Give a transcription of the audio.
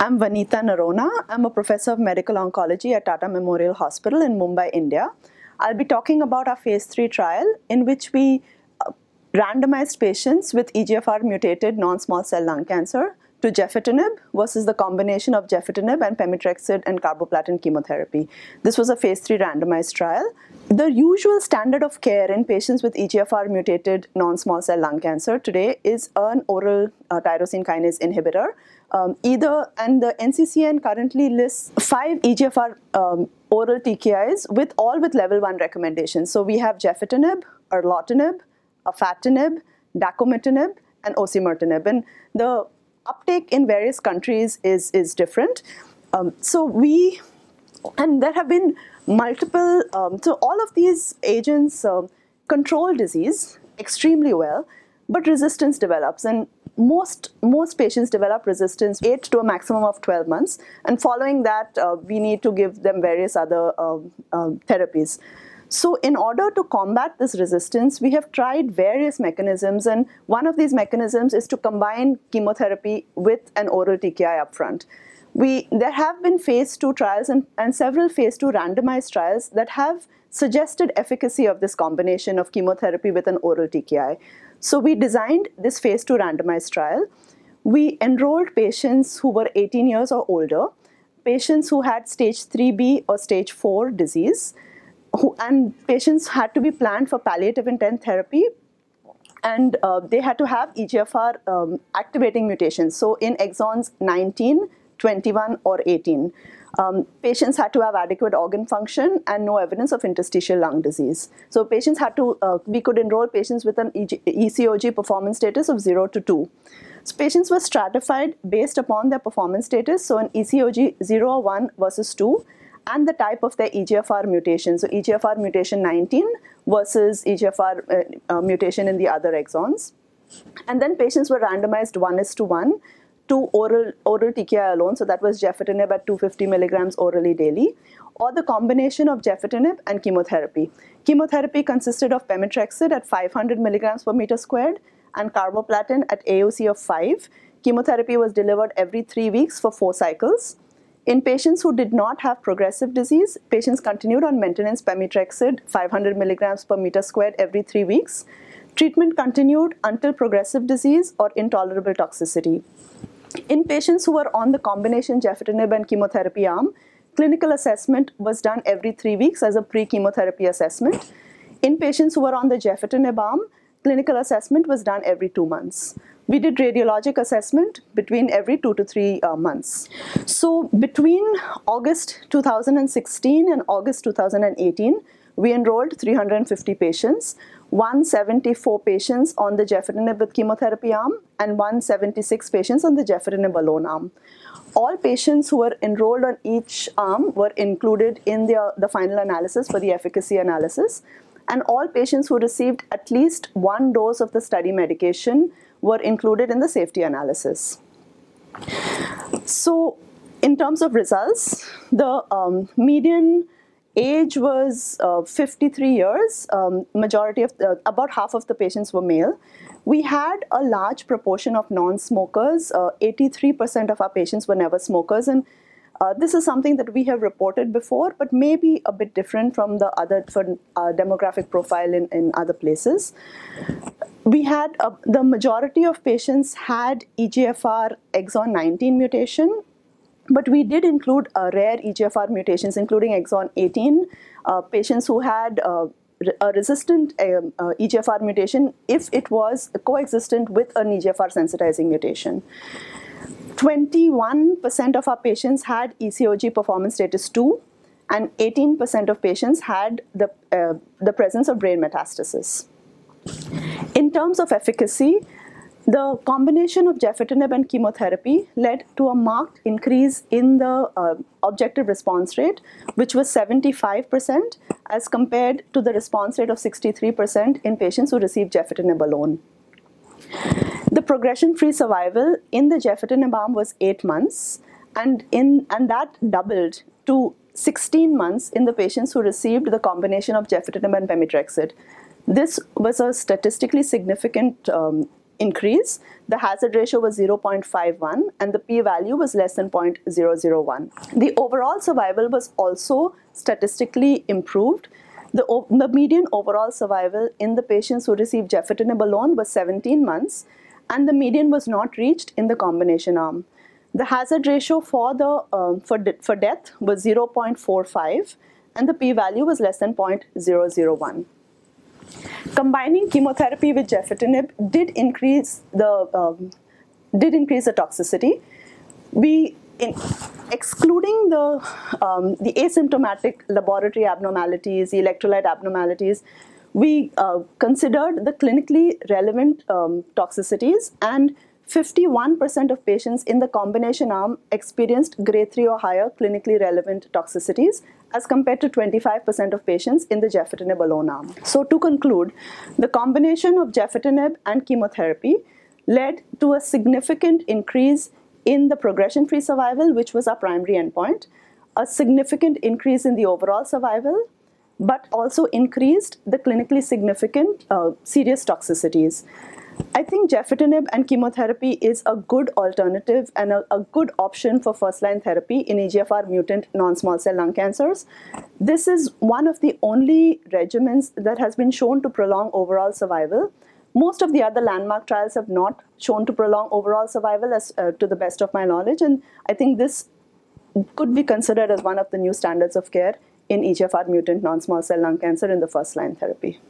I'm Vanita Noronha. I'm a professor of medical oncology at Tata Memorial Hospital in Mumbai, India. I'll be talking about our phase 3 trial in which we uh, randomized patients with EGFR mutated non small cell lung cancer to gefitinib versus the combination of gefitinib and pemetrexed and carboplatin chemotherapy. This was a phase 3 randomized trial. The usual standard of care in patients with EGFR mutated non small cell lung cancer today is an oral uh, tyrosine kinase inhibitor. Um, either, and the NCCN currently lists five EGFR um, oral TKIs with all with level 1 recommendations. So we have gefitinib, erlotinib, afatinib, dacomitinib, and osimertinib. And the uptake in various countries is, is different. Um, so we, and there have been multiple, um, so all of these agents uh, control disease extremely well, but resistance develops. And most, most patients develop resistance 8 to a maximum of 12 months. And following that, uh, we need to give them various other uh, therapies. So, in order to combat this resistance, we have tried various mechanisms, and one of these mechanisms is to combine chemotherapy with an oral TKI upfront. We, there have been phase two trials and, and several phase two randomized trials that have suggested efficacy of this combination of chemotherapy with an oral TKI. So, we designed this phase two randomized trial. We enrolled patients who were 18 years or older, patients who had stage 3B or stage 4 disease who, and patients had to be planned for palliative intent therapy and uh, they had to have EGFR um, activating mutations. So in exons 19, 21, or 18. Um, patients had to have adequate organ function and no evidence of interstitial lung disease. So patients had to, uh, we could enroll patients with an EG, ECOG performance status of 0 to 2. So patients were stratified based upon their performance status. So an ECOG 0 or 1 versus 2 and the type of their EGFR mutation. So EGFR mutation 19 versus EGFR uh, uh, mutation in the other exons. And then patients were randomized 1 is to 1 to oral, oral TKI alone. So that was gefitinib at 250 milligrams orally daily, or the combination of gefitinib and chemotherapy. Chemotherapy consisted of pemetrexed at 500 milligrams per meter squared and carboplatin at AUC of 5. Chemotherapy was delivered every three weeks for four cycles. In patients who did not have progressive disease, patients continued on maintenance pemetrexed 500 milligrams per meter squared every three weeks. Treatment continued until progressive disease or intolerable toxicity. In patients who were on the combination gefitinib and chemotherapy arm, clinical assessment was done every three weeks as a pre-chemotherapy assessment. In patients who were on the gefitinib arm, clinical assessment was done every two months we did radiologic assessment between every two to three uh, months. So between August 2016 and August 2018, we enrolled 350 patients, 174 patients on the gefitinib with chemotherapy arm and 176 patients on the gefitinib alone arm. All patients who were enrolled on each arm were included in the, the final analysis for the efficacy analysis and all patients who received at least one dose of the study medication were included in the safety analysis. So, in terms of results, the um, median age was uh, 53 years. Um, majority of the, about half of the patients were male. We had a large proportion of non-smokers. 83% uh, of our patients were never smokers, and uh, this is something that we have reported before, but maybe a bit different from the other for, uh, demographic profile in, in other places. We had uh, the majority of patients had EGFR exon 19 mutation, but we did include uh, rare EGFR mutations, including exon 18, uh, patients who had uh, a resistant um, EGFR mutation if it was coexistent with an EGFR sensitizing mutation. 21% of our patients had ECOG performance status 2 and 18% of patients had the, uh, the presence of brain metastasis. In terms of efficacy, the combination of gefitinib and chemotherapy led to a marked increase in the uh, objective response rate, which was 75% as compared to the response rate of 63% in patients who received gefitinib alone. The progression-free survival in the gefitinib arm was eight months, and in and that doubled to 16 months in the patients who received the combination of gefitinib and pemetrexed. This was a statistically significant um, increase. The hazard ratio was 0.51 and the p-value was less than 0.001. The overall survival was also statistically improved. The, the median overall survival in the patients who received gefitinib alone was 17 months and the median was not reached in the combination arm. The hazard ratio for, the, um, for, de for death was 0.45 and the p-value was less than 0.001. Combining chemotherapy with gefitinib did increase the um, did increase the toxicity. We in, excluding the um, the asymptomatic laboratory abnormalities, the electrolyte abnormalities, we uh, considered the clinically relevant um, toxicities and 51% of patients in the combination arm experienced grade 3 or higher clinically relevant toxicities as compared to 25% of patients in the gefitinib alone arm. So to conclude, the combination of gefitinib and chemotherapy led to a significant increase in the progression-free survival, which was our primary endpoint, a significant increase in the overall survival, but also increased the clinically significant uh, serious toxicities. I think gefitinib and chemotherapy is a good alternative and a, a good option for first-line therapy in EGFR mutant non-small cell lung cancers. This is one of the only regimens that has been shown to prolong overall survival. Most of the other landmark trials have not shown to prolong overall survival as uh, to the best of my knowledge and I think this could be considered as one of the new standards of care in EGFR mutant non-small cell lung cancer in the first line therapy.